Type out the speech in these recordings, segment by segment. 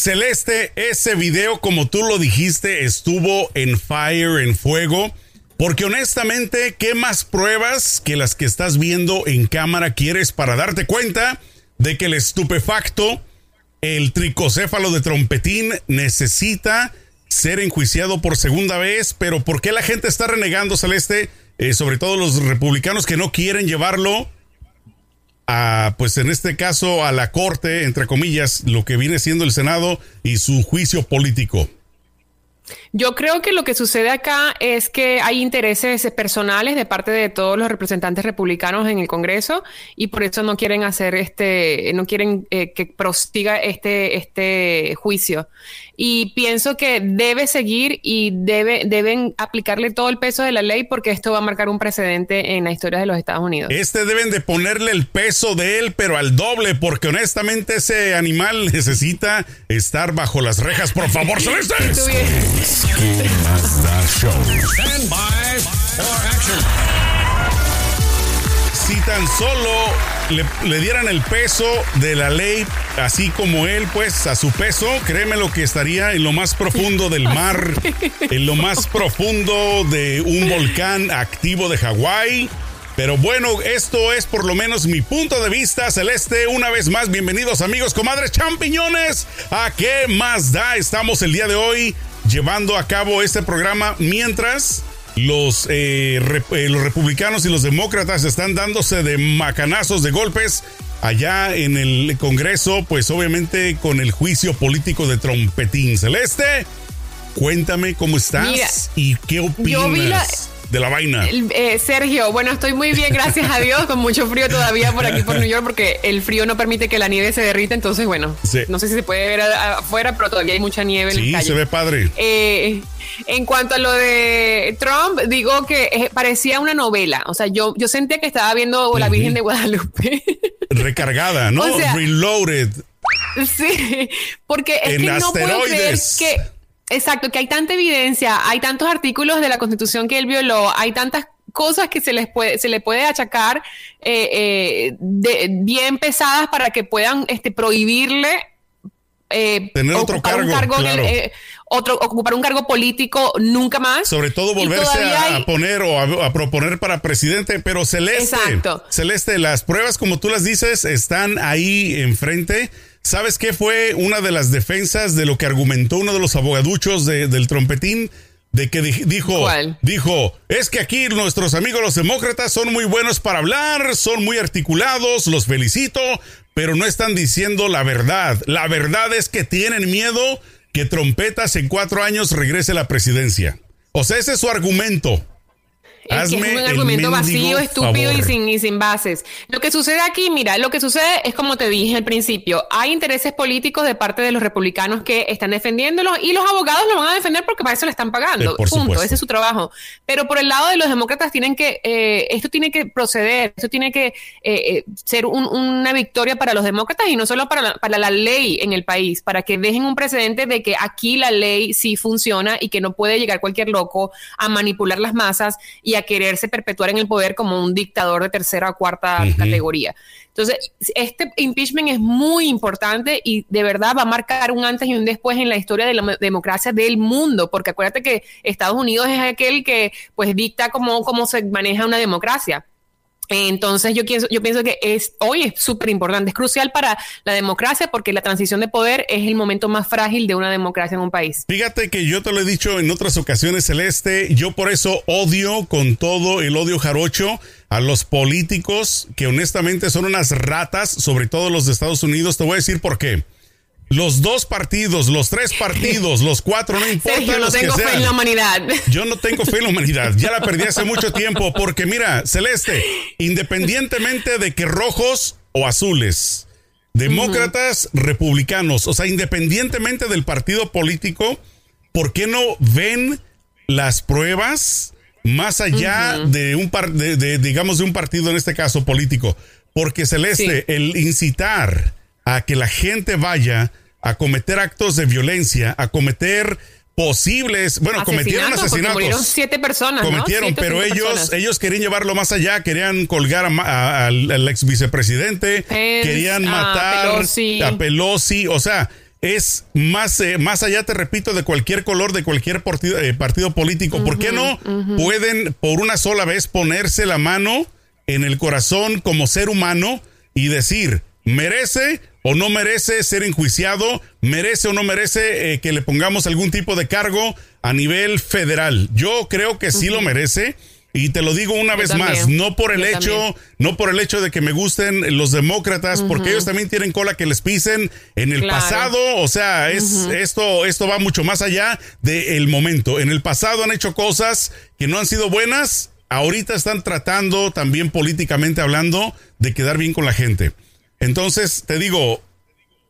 Celeste, ese video, como tú lo dijiste, estuvo en fire, en fuego. Porque honestamente, ¿qué más pruebas que las que estás viendo en cámara quieres para darte cuenta de que el estupefacto, el tricocéfalo de trompetín, necesita ser enjuiciado por segunda vez? Pero ¿por qué la gente está renegando, Celeste? Eh, sobre todo los republicanos que no quieren llevarlo a, pues en este caso, a la corte, entre comillas, lo que viene siendo el Senado y su juicio político. Yo creo que lo que sucede acá es que hay intereses personales de parte de todos los representantes republicanos en el Congreso y por eso no quieren hacer este, no quieren eh, que prosiga este, este juicio. Y pienso que debe seguir y debe, deben aplicarle todo el peso de la ley porque esto va a marcar un precedente en la historia de los Estados Unidos. Este deben de ponerle el peso de él, pero al doble, porque honestamente ese animal necesita estar bajo las rejas. Por favor, Celeste. Si tan solo le, dieran el peso de la ley, así como él, pues a su peso, créeme lo que estaría en lo más profundo del mar, en lo más profundo de un volcán activo de Hawái. Pero bueno, esto es por lo menos mi punto de vista celeste. Una vez más, bienvenidos amigos, comadres champiñones. ¿A qué más da? Estamos el día de hoy llevando a cabo este programa mientras los, eh, eh, los republicanos y los demócratas están dándose de macanazos, de golpes allá en el Congreso, pues obviamente con el juicio político de Trompetín Celeste. Cuéntame cómo estás y qué opinas de la vaina. Eh, Sergio, bueno, estoy muy bien, gracias a Dios, con mucho frío todavía por aquí por New York, porque el frío no permite que la nieve se derrita, entonces, bueno, no sé si se puede ver afuera, pero todavía hay mucha nieve en la calle. se ve padre. Eh, en cuanto a lo de Trump, digo que eh, parecía una novela, o sea, yo, yo sentía que estaba viendo La Virgen de Guadalupe. Recargada, ¿no? Reloaded. Sí, porque es que no puedo creer que Exacto, que hay tanta evidencia, hay tantos artículos de la Constitución que él violó, hay tantas cosas que se les puede, se le puede achacar eh, eh, bien pesadas para que puedan este, prohibirle eh, tener otro cargo, otro, ocupar un cargo político nunca más. Sobre todo volverse a, poner o a, proponer para presidente, pero Celeste, Celeste, las pruebas como tú las dices están ahí enfrente ¿Sabes qué fue una de las defensas de lo que argumentó uno de los abogaduchos del trompetín? De que dijo, dijo, es que aquí nuestros amigos los demócratas son muy buenos para hablar, son muy articulados, los felicito, pero no están diciendo la verdad. La verdad es que tienen miedo que Trompetas en cuatro años regrese a la presidencia. O sea, ese es su argumento es un argumento vacío, estúpido y sin, y sin bases. Lo que sucede aquí, mira, lo que sucede es como te dije al principio, hay intereses políticos de parte de los republicanos que están defendiéndolos y los abogados lo van a defender porque para eso le están pagando. Eh, punto, ese es su trabajo. Pero por el lado de los demócratas tienen que, eh, esto tiene que proceder, esto tiene que eh, ser una victoria para los demócratas y no solo para la, para la ley en el país, para que dejen un precedente de que aquí la ley sí funciona y que no puede llegar cualquier loco a manipular las masas y a quererse perpetuar en el poder como un dictador de tercera o cuarta categoría. Entonces, este impeachment es muy importante y de verdad va a marcar un antes y un después en la historia de la democracia del mundo, porque acuérdate que Estados Unidos es aquel que pues dicta cómo, cómo se maneja una democracia. Entonces yo pienso, yo pienso que es, hoy es súper importante, es crucial para la democracia porque la transición de poder es el momento más frágil de una democracia en un país. Fíjate que yo te lo he dicho en otras ocasiones, Celeste, yo por eso odio con todo el odio jarocho a los políticos que honestamente son unas ratas, sobre todo los de Estados Unidos. Te voy a decir por qué. Los dos partidos, los tres partidos, los cuatro, no importa. Yo no tengo fe en la humanidad. Yo no tengo fe en la humanidad. Ya la perdí hace mucho tiempo. Porque mira, Celeste, independientemente de que rojos o azules, demócratas, republicanos, o sea, independientemente del partido político, ¿por qué no ven las pruebas más allá de un par, de, digamos, de un partido en este caso político? Porque Celeste, el incitar a que la gente vaya a cometer actos de violencia, a cometer posibles, bueno, cometieron asesinatos. Murieron siete personas. Cometieron, pero ellos, ellos querían llevarlo más allá, querían colgar al ex vicepresidente, querían matar a Pelosi. o sea, es más, eh, más allá, te repito, de cualquier color, de cualquier partido, eh, partido político. ¿Por qué no pueden por una sola vez ponerse la mano en el corazón como ser humano y decir, merece o no merece ser enjuiciado, merece o no merece eh, que le pongamos algún tipo de cargo a nivel federal? Yo creo que sí lo merece. Y te lo digo una vez más, no por el hecho, no por el hecho de que me gusten los demócratas, porque ellos también tienen cola que les pisen en el pasado, o sea, es esto esto va mucho más allá del momento. En el pasado han hecho cosas que no han sido buenas, ahorita están tratando también políticamente hablando de quedar bien con la gente. Entonces, te digo,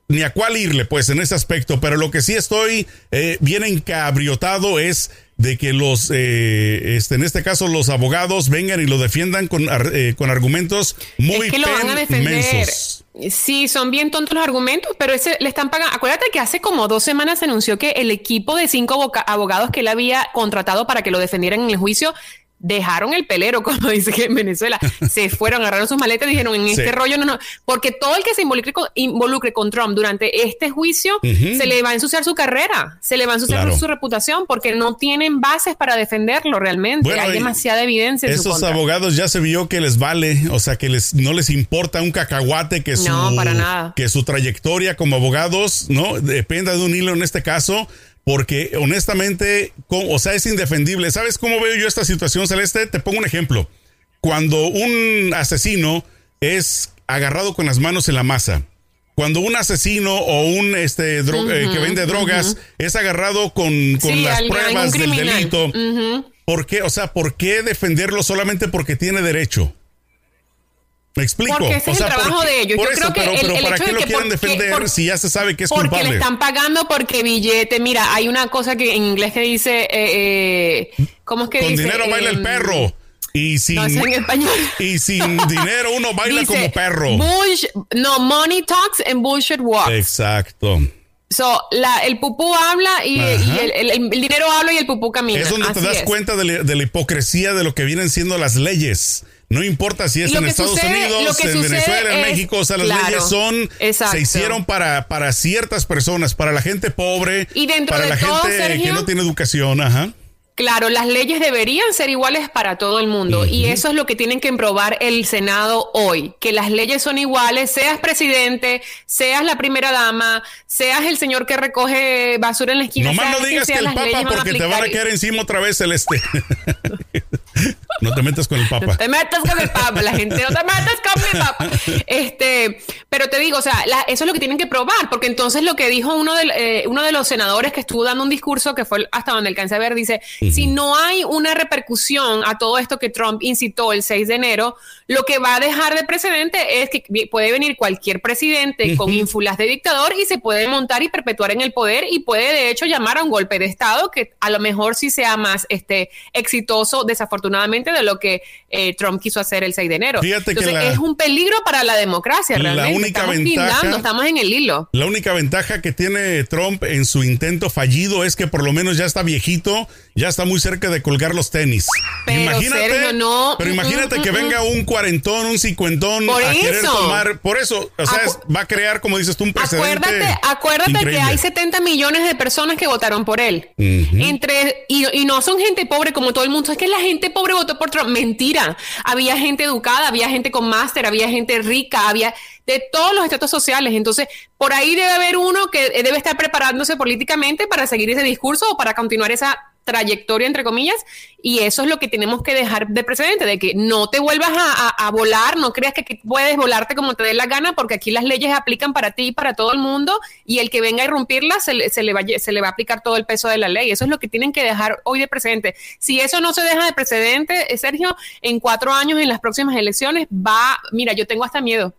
ni a cuál irle, pues, en ese aspecto, pero lo que sí estoy eh, bien encabriotado es de que los, eh, este, en este caso, los abogados vengan y lo defiendan con, eh, con argumentos muy es que lo van a defender. Sí, son bien tontos los argumentos, pero ese le están pagando. Acuérdate que hace como dos semanas se anunció que el equipo de cinco abogados que él había contratado para que lo defendieran en el juicio dejaron el pelero, como dice que en Venezuela, se fueron, agarraron sus maletas y dijeron, en este rollo no, no, porque todo el que se involucre con, involucre con Trump durante este juicio, se le va a ensuciar su carrera, se le va a ensuciar su reputación, porque no tienen bases para defenderlo realmente, hay demasiada evidencia. En esos abogados ya se vio que les vale, o sea, que les no les importa un cacahuate que su, que su trayectoria como abogados, ¿no? Dependa de un hilo en este caso porque honestamente, o sea, es indefendible. ¿Sabes cómo veo yo esta situación, Celeste? Te pongo un ejemplo. Cuando un asesino es agarrado con las manos en la masa, cuando un asesino o un este eh, que vende drogas es agarrado con, las pruebas del delito, ¿por qué? O sea, ¿por qué defenderlo solamente porque tiene derecho? Me explico. Porque ese es el trabajo de ellos. Yo creo que pero, ¿para qué lo quieren defender si ya se sabe que es porque culpable? Porque le están pagando porque billete. Mira, hay una cosa que en inglés que dice, eh, eh ¿cómo es que Con dice? dinero baila el em, perro. Y sin, no, en español. y sin dinero uno baila como perro. no, money talks and bullshit walks. Exacto. So, la, el pupú habla y, el, dinero habla y el pupú camina. Es donde te das cuenta de, de la hipocresía de lo que vienen siendo las leyes. No importa si es en Estados Unidos, en Venezuela, en México, o sea, las leyes son, se hicieron para, para ciertas personas, para la gente pobre, y para la gente que no tiene educación, ajá. Claro, las leyes deberían ser iguales para todo el mundo y eso es lo que tienen que probar el Senado hoy, que las leyes son iguales, seas presidente, seas la primera dama, seas el señor que recoge basura en la esquina. Nomás no digas que, el Papa porque te van a quedar encima otra vez el este. no te metas con el Papa. No te metas con el Papa, la gente no te metas con mi Papa. Este, pero te digo, o sea, eso es lo que tienen que probar, porque entonces lo que dijo uno de, eh, uno de los senadores que estuvo dando un discurso que fue hasta donde alcancé a ver, dice, si no hay una repercusión a todo esto que Trump incitó el 6 de enero, lo que va a dejar de precedente es que puede venir cualquier presidente con ínfulas de dictador y se puede montar y perpetuar en el poder y puede de hecho llamar a un golpe de Estado que a lo mejor sí sea más este, exitoso, desafortunadamente, de lo que eh, Trump quiso hacer el 6 de enero. Fíjate Entonces, que es un peligro para la democracia, realmente. La única estamos ventaja, estamos en el hilo. La única ventaja que tiene Trump en su intento fallido es que por lo menos ya está viejito, ya está muy cerca de colgar los tenis. Pero imagínate, no. Pero imagínate mm, que mm, venga mm. un cuarentón, un cincuentón a querer tomar. Por eso, o sea, va a crear, como dices tú, un precedente. Acuérdate, acuérdate que hay 70 millones de personas que votaron por él. Entre, y, y, no son gente pobre como todo el mundo. Es que la gente pobre votó por Trump. Mentira. Había gente educada, había gente con máster, había gente rica, había de todos los estatus sociales. Entonces, por ahí debe haber uno que debe estar preparándose políticamente para seguir ese discurso o para continuar esa trayectoria, entre comillas, y eso es lo que tenemos que dejar de precedente, de que no te vuelvas a, volar, no creas que puedes volarte como te dé la gana, porque aquí las leyes aplican para ti y para todo el mundo, y el que venga a irrumpirlas se, le va, se le va a aplicar todo el peso de la ley. Eso es lo que tienen que dejar hoy de precedente. Si eso no se deja de precedente, eh, Sergio, en cuatro años, en las próximas elecciones, va, mira, yo tengo hasta miedo.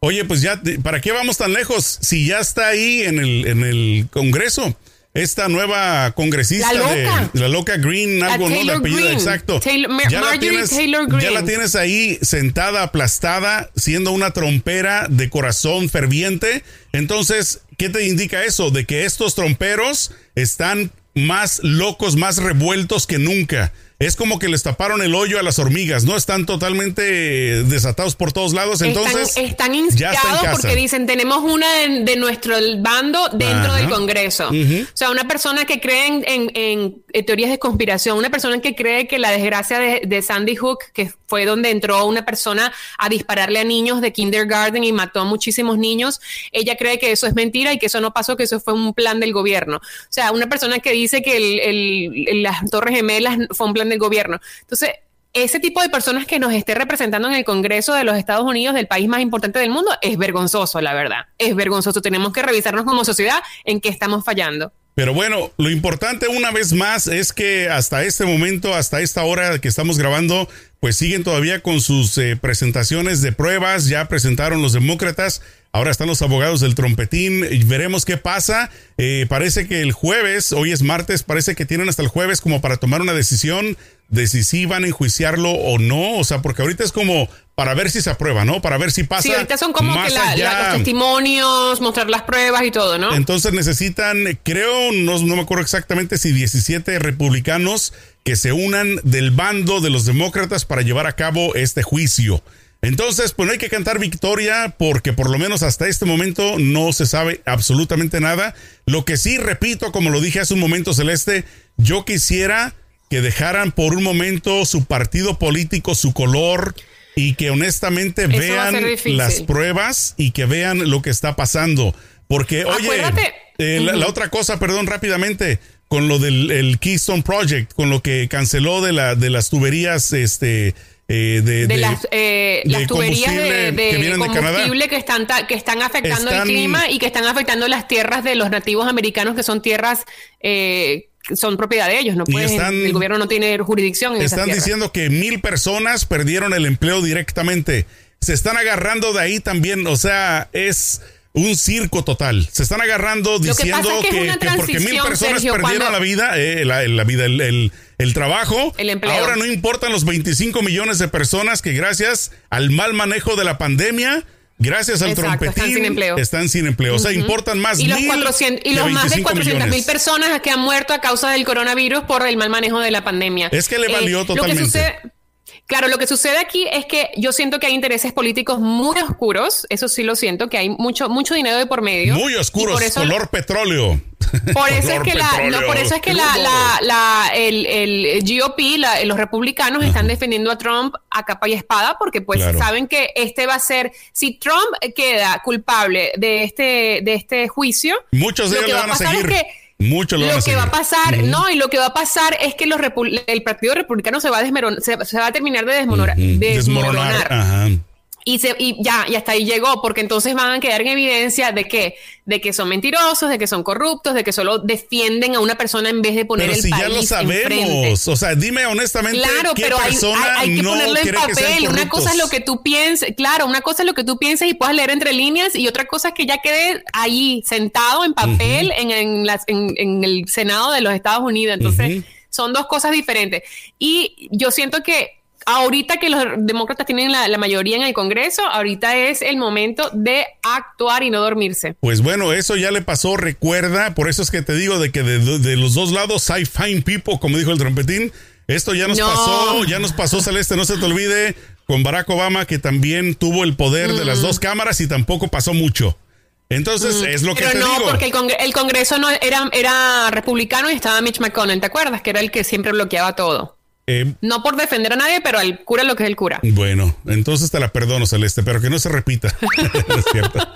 Oye, pues ya, ¿para qué vamos tan lejos? Si ya está ahí en el, en el Congreso esta nueva congresista la de la loca Green, algo no de apellido exacto. ya, la tienes, ya la tienes ahí sentada, aplastada, siendo una trompera de corazón ferviente. Entonces, ¿qué te indica eso? De que estos tromperos están más locos, más revueltos que nunca. Es como que les taparon el hoyo a las hormigas, ¿no? Están totalmente desatados por todos lados, entonces... Están, inspirados porque dicen, tenemos una de, nuestro bando dentro del Congreso. O sea, una persona que cree en, teorías de conspiración, una persona que cree que la desgracia de, Sandy Hook, que fue donde entró una persona a dispararle a niños de kindergarten y mató a muchísimos niños, ella cree que eso es mentira y que eso no pasó, que eso fue un plan del gobierno. O sea, una persona que dice que el, las Torres Gemelas fue un plan del gobierno. Entonces, ese tipo de personas que nos esté representando en el Congreso de los Estados Unidos, del país más importante del mundo, es vergonzoso, la verdad. Es vergonzoso. Tenemos que revisarnos como sociedad en qué estamos fallando. Pero bueno, lo importante una vez más es que hasta este momento, hasta esta hora que estamos grabando, pues siguen todavía con sus eh, presentaciones de pruebas. Ya presentaron los demócratas Ahora están los abogados del trompetín y veremos qué pasa. Eh, parece que el jueves, hoy es martes, parece que tienen hasta el jueves como para tomar una decisión de si sí van a enjuiciarlo o no. O sea, porque ahorita es como para ver si se aprueba, ¿no? Para ver si pasa. Sí, ahorita son como que los testimonios, mostrar las pruebas y todo, ¿no? Entonces necesitan, creo, no, no me acuerdo exactamente si 17 republicanos que se unan del bando de los demócratas para llevar a cabo este juicio. Entonces, pues no hay que cantar victoria porque por lo menos hasta este momento no se sabe absolutamente nada. Lo que sí, repito, como lo dije hace un momento, Celeste, yo quisiera que dejaran por un momento su partido político, su color y que honestamente vean las pruebas y que vean lo que está pasando. Porque, oye, eh, la, otra cosa, perdón, rápidamente, con lo del Keystone Project, con lo que canceló de, la, de las tuberías, este eh, de, las, eh, las tuberías de, combustible que están, que están afectando el clima y que están afectando las tierras de los nativos americanos, que son tierras eh, son propiedad de ellos, no pueden, el gobierno no tiene jurisdicción. En están diciendo que mil personas perdieron el empleo directamente. Se están agarrando de ahí también, o sea, es un circo total. Se están agarrando diciendo que, porque mil personas perdieron la vida, eh, la, vida, el, el, trabajo. Ahora no importan los 25 millones de personas que gracias al mal manejo de la pandemia, gracias al trompetín, están sin empleo. Están sin empleo. O sea, importan más y los, y los más de 400 mil personas que han muerto a causa del coronavirus por el mal manejo de la pandemia. Es que le valió eh, totalmente. Claro, lo que sucede aquí es que yo siento que hay intereses políticos muy oscuros, eso sí lo siento, que hay mucho, mucho dinero de por medio. Muy oscuros, color petróleo. Por eso es que, la, no, por eso es que la, la, el, el, GOP, los republicanos están defendiendo a Trump a capa y espada porque pues saben que este va a ser, si Trump queda culpable de este, de este juicio, muchos de ellos le van a, seguir. Mucho lo, que va a pasar, no, y lo que va a pasar es que los el Partido Republicano se va a, se, va a terminar de desmoronar. desmoronar. Y, se, y ya, y hasta ahí llegó, porque entonces van a quedar en evidencia de que, de que son mentirosos, de que son corruptos, de que solo defienden a una persona en vez de poner pero el si ya lo sabemos, o sea, dime honestamente, claro, pero hay, hay, que ponerlo en papel. una cosa es lo que tú pienses, claro, una cosa es lo que tú pienses y puedas leer entre líneas, y otra cosa es que ya quede ahí sentado en papel en, en, las, en, el Senado de los Estados Unidos. Entonces, son dos cosas diferentes. Y yo siento que ahorita que los demócratas tienen la, mayoría en el Congreso, ahorita es el momento de actuar y no dormirse. Pues bueno, eso ya le pasó, recuerda, por eso es que te digo de que de, los dos lados hay fine people, como dijo el trompetín. Esto ya nos pasó, ya nos pasó, Celeste, no se te olvide, con Barack Obama, que también tuvo el poder de las mm. dos cámaras y tampoco pasó mucho. Entonces, mm. es lo que Pero te no, porque el, Congreso no era, era republicano y estaba Mitch McConnell, ¿te acuerdas? Que era el que siempre bloqueaba todo. Eh, no por defender a nadie, pero al cura lo que es el cura. Bueno, entonces te la perdono, Celeste, pero que no se repita. no es cierto.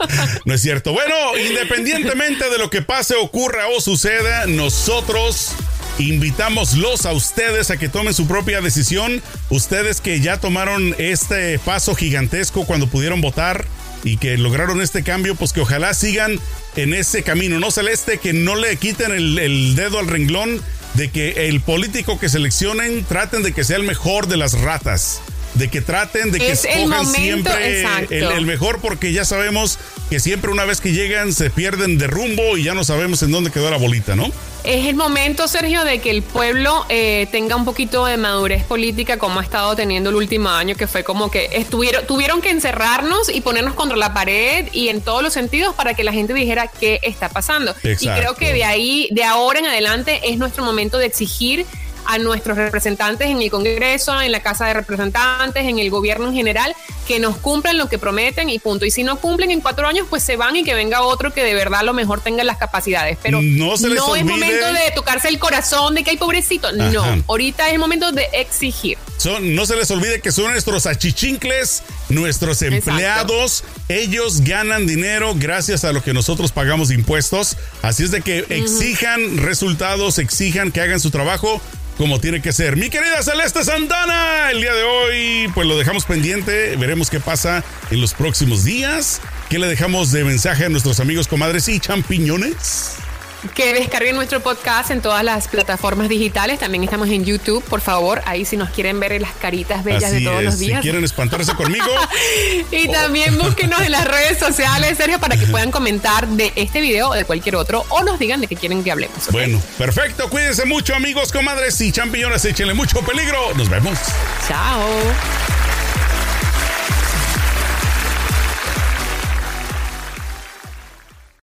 No es cierto. Bueno, independientemente de lo que pase, ocurra o suceda, nosotros invitamoslos a ustedes a que tomen su propia decisión. Ustedes que ya tomaron este paso gigantesco cuando pudieron votar y que lograron este cambio, pues que ojalá sigan en ese camino, ¿no, Celeste? Que no le quiten el, el dedo al renglón de que el político que seleccionen traten de que sea el mejor de las ratas de que traten de que escojan siempre el, mejor porque ya sabemos que siempre una vez que llegan se pierden de rumbo y ya no sabemos en dónde quedó la bolita, ¿no? Es el momento, Sergio, de que el pueblo eh, tenga un poquito de madurez política como ha estado teniendo el último año, que fue como que estuvieron, tuvieron que encerrarnos y ponernos contra la pared y en todos los sentidos para que la gente dijera qué está pasando. Y creo que de ahí, de ahora en adelante, es nuestro momento de exigir a nuestros representantes en el Congreso, en la Casa de Representantes, en el gobierno en general, que nos cumplan lo que prometen y punto. Y si no cumplen en cuatro años, pues se van y que venga otro que de verdad a lo mejor tenga las capacidades. Pero no, es momento de tocarse el corazón de que hay pobrecito. No, ahorita es el momento de exigir. no se les olvide que son nuestros achichincles, nuestros empleados. Ellos ganan dinero gracias a lo que nosotros pagamos de impuestos. Así es de que exijan resultados, exijan que hagan su trabajo como tiene que ser. Mi querida Celeste Santana, el día de hoy pues lo dejamos pendiente, veremos qué pasa en los próximos días. ¿Qué le dejamos de mensaje a nuestros amigos comadres y champiñones? Que descarguen nuestro podcast en todas las plataformas digitales. También estamos en YouTube, por favor. Ahí si nos quieren ver las caritas bellas de todos los días. Si quieren espantarse conmigo. y también búsquenos en las redes sociales, Sergio, para que puedan comentar de este video o de cualquier otro o nos digan de qué quieren que hablemos. Bueno, perfecto. Cuídense mucho, amigos, comadres y champiñones. Échenle mucho peligro. Nos vemos. Chao.